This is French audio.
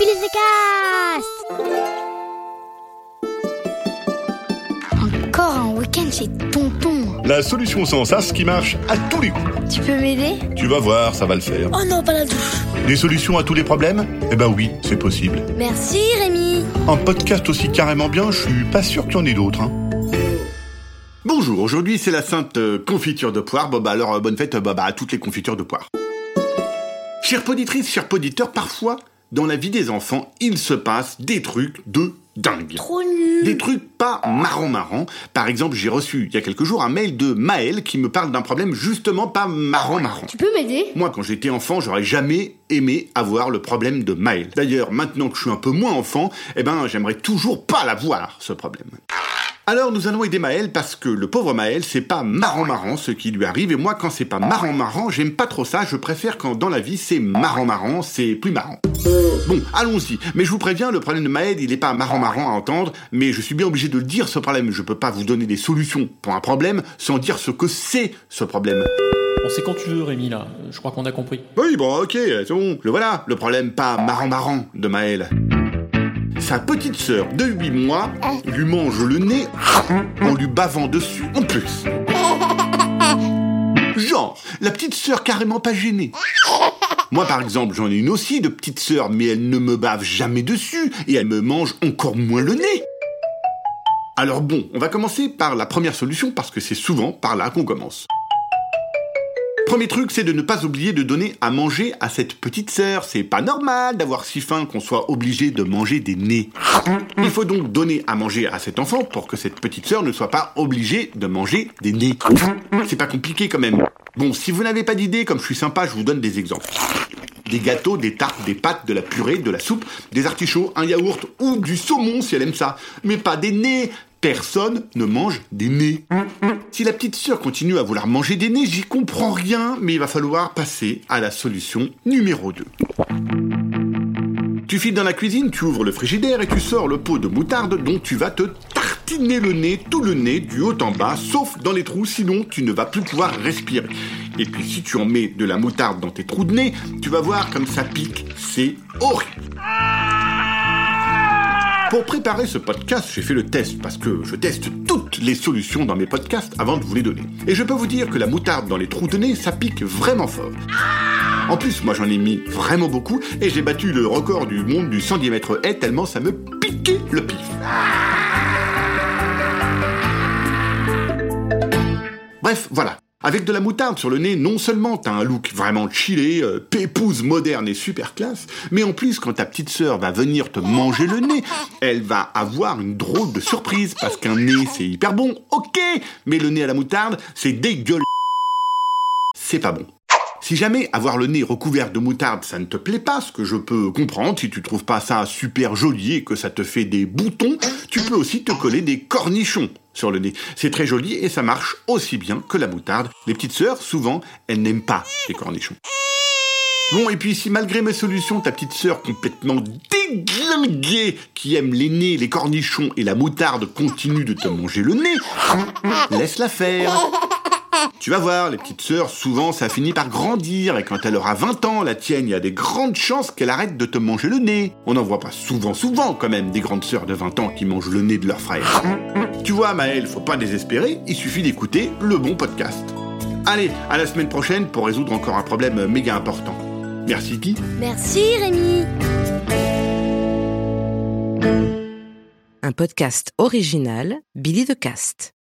Cast Encore un week-end chez Tonton. La solution sans sas qui marche à tous les coups. Tu peux m'aider? Tu vas voir, ça va le faire. Oh non, pas la douche. Des solutions à tous les problèmes? Eh ben oui, c'est possible. Merci Rémi. Un podcast aussi carrément bien, je suis pas sûr qu'il y en ait d'autres. Hein. Bonjour, aujourd'hui c'est la sainte euh, confiture de poire. Bon bah alors euh, bonne fête euh, bah, bah, à toutes les confitures de poire. Chère poditrice, chers poditeurs, parfois dans la vie des enfants, il se passe des trucs de dingue. Trop nul. Des trucs pas marrant marrant. Par exemple, j'ai reçu il y a quelques jours un mail de Maël qui me parle d'un problème justement pas marrant marrant. Tu peux m'aider? Moi, quand j'étais enfant, j'aurais jamais aimé avoir le problème de Maël. D'ailleurs, maintenant que je suis un peu moins enfant, eh ben, j'aimerais toujours pas l'avoir, ce problème. Alors nous allons aider Maël parce que le pauvre Maël, c'est pas marrant marrant ce qui lui arrive et moi quand c'est pas marrant marrant, j'aime pas trop ça, je préfère quand dans la vie c'est marrant marrant, c'est plus marrant. Bon, allons-y. Mais je vous préviens, le problème de Maël, il est pas marrant marrant à entendre, mais je suis bien obligé de le dire ce problème. Je peux pas vous donner des solutions pour un problème sans dire ce que c'est ce problème. Bon, c'est quand tu veux, Rémi, là. Je crois qu'on a compris. Oui, bon, ok, c'est bon. Le voilà, le problème pas marrant marrant de Maël. Sa petite sœur de 8 mois lui mange le nez en lui bavant dessus en plus. Genre, la petite sœur carrément pas gênée. Moi, par exemple, j'en ai une aussi de petite sœur, mais elle ne me bave jamais dessus et elle me mange encore moins le nez. Alors bon, on va commencer par la première solution parce que c'est souvent par là qu'on commence. Premier truc, c'est de ne pas oublier de donner à manger à cette petite sœur. C'est pas normal d'avoir si faim qu'on soit obligé de manger des nez. Il faut donc donner à manger à cet enfant pour que cette petite sœur ne soit pas obligée de manger des nez. C'est pas compliqué quand même. Bon, si vous n'avez pas d'idée, comme je suis sympa, je vous donne des exemples. Des gâteaux, des tartes, des pâtes, de la purée, de la soupe, des artichauts, un yaourt ou du saumon si elle aime ça. Mais pas des nez. Personne ne mange des nez. Si la petite sœur continue à vouloir manger des nez, j'y comprends rien, mais il va falloir passer à la solution numéro 2. Tu files dans la cuisine, tu ouvres le frigidaire et tu sors le pot de moutarde dont tu vas te tartiner le nez, tout le nez, du haut en bas, sauf dans les trous, sinon tu ne vas plus pouvoir respirer. Et puis si tu en mets de la moutarde dans tes trous de nez, tu vas voir comme ça pique, c'est horrible. Pour préparer ce podcast, j'ai fait le test parce que je teste toutes les solutions dans mes podcasts avant de vous les donner. Et je peux vous dire que la moutarde dans les trous de nez, ça pique vraiment fort. En plus, moi j'en ai mis vraiment beaucoup et j'ai battu le record du monde du 100 diamètre haie tellement ça me piquait le pif. Bref, voilà. Avec de la moutarde sur le nez, non seulement t'as un look vraiment chillé, euh, pépouze moderne et super classe, mais en plus quand ta petite sœur va venir te manger le nez, elle va avoir une drôle de surprise parce qu'un nez c'est hyper bon, ok, mais le nez à la moutarde c'est dégueulasse. C'est pas bon. Si jamais avoir le nez recouvert de moutarde ça ne te plaît pas, ce que je peux comprendre, si tu trouves pas ça super joli et que ça te fait des boutons, tu peux aussi te coller des cornichons sur le nez. C'est très joli et ça marche aussi bien que la moutarde. Les petites sœurs, souvent, elles n'aiment pas les cornichons. Bon, et puis si malgré mes solutions, ta petite sœur complètement déglinguée, qui aime les nez, les cornichons et la moutarde continue de te manger le nez, laisse-la faire. Tu vas voir, les petites sœurs, souvent, ça finit par grandir, et quand elle aura 20 ans, la tienne, il y a des grandes chances qu'elle arrête de te manger le nez. On n'en voit pas souvent, souvent, quand même, des grandes sœurs de 20 ans qui mangent le nez de leur frère. Tu vois, Maëlle, faut pas désespérer, il suffit d'écouter le bon podcast. Allez, à la semaine prochaine pour résoudre encore un problème méga important. Merci Guy. Merci Rémi. Un podcast original Billy de Cast.